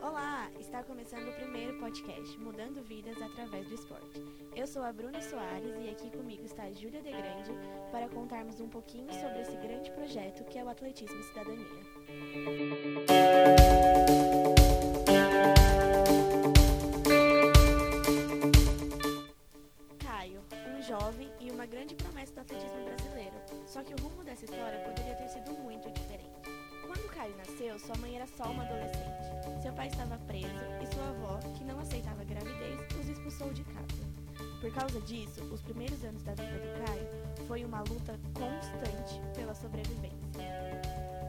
Olá, está começando o primeiro podcast Mudando Vidas através do Esporte. Eu sou a Bruna Soares e aqui comigo está a Júlia De Grande para contarmos um pouquinho sobre esse grande projeto que é o Atletismo e Cidadania. Sua mãe era só uma adolescente. Seu pai estava preso e sua avó, que não aceitava gravidez, os expulsou de casa. Por causa disso, os primeiros anos da vida de Caio foi uma luta constante pela sobrevivência.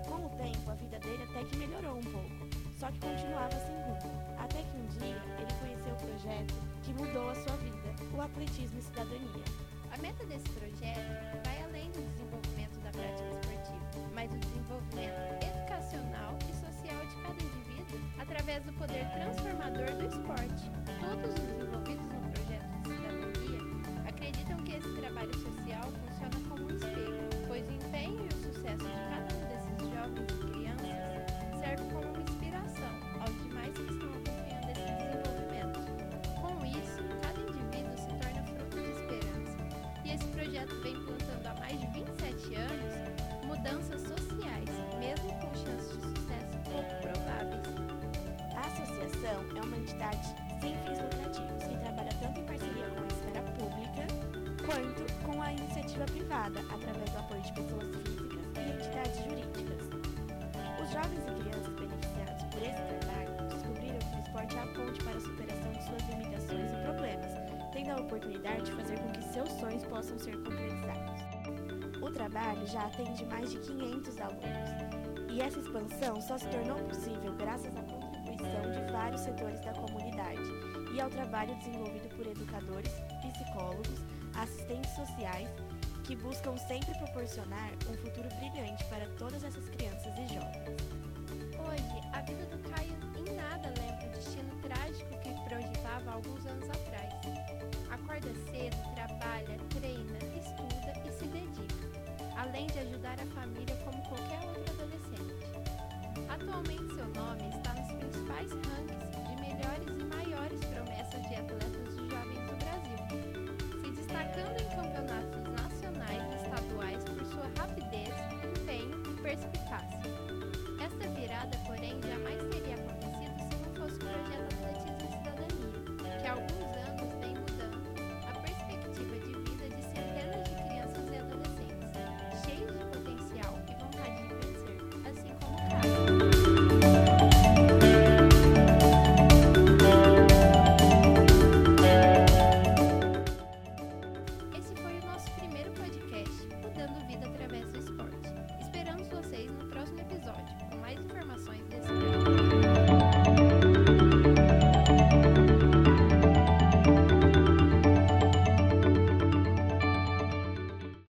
Com o tempo, a vida dele até que melhorou um pouco, só que continuava sem rumo. Até que um dia ele conheceu o projeto que mudou a sua vida, o atletismo e cidadania. A meta desse projeto através do poder transformador do esporte. Todos os envolvidos no projeto de cidadania acreditam que esse trabalho social funciona como um espelho, pois o empenho e o sucesso de cada um desses jovens e crianças serve como uma inspiração aos demais que estão acompanhando esse desenvolvimento. Com isso, cada indivíduo se torna fruto de esperança. E esse projeto vem associação é uma entidade sem fins lucrativos que trabalha tanto em parceria com a esfera pública quanto com a iniciativa privada, através do apoio de pessoas físicas e entidades jurídicas. Os jovens e crianças beneficiados por esse trabalho descobriram que o esporte é a ponte para a superação de suas limitações e problemas, tendo a oportunidade de fazer com que seus sonhos possam ser concretizados. O trabalho já atende mais de 500 alunos, e essa expansão só se tornou possível graças à contribuição de vários setores da comunidade e ao trabalho desenvolvido por educadores, psicólogos, assistentes sociais, que buscam sempre proporcionar um futuro brilhante para todas essas crianças e jovens. Hoje, a vida do Caio em nada lembra o destino trágico que projetava alguns anos atrás. Acorda cedo, trabalha, treina, estuda e se dedica, além de ajudar a família como qualquer outro adolescente. Atualmente, principais rankings de melhores e maiores promessas de atletas de jovens do Brasil, se destacando em próximo episódio.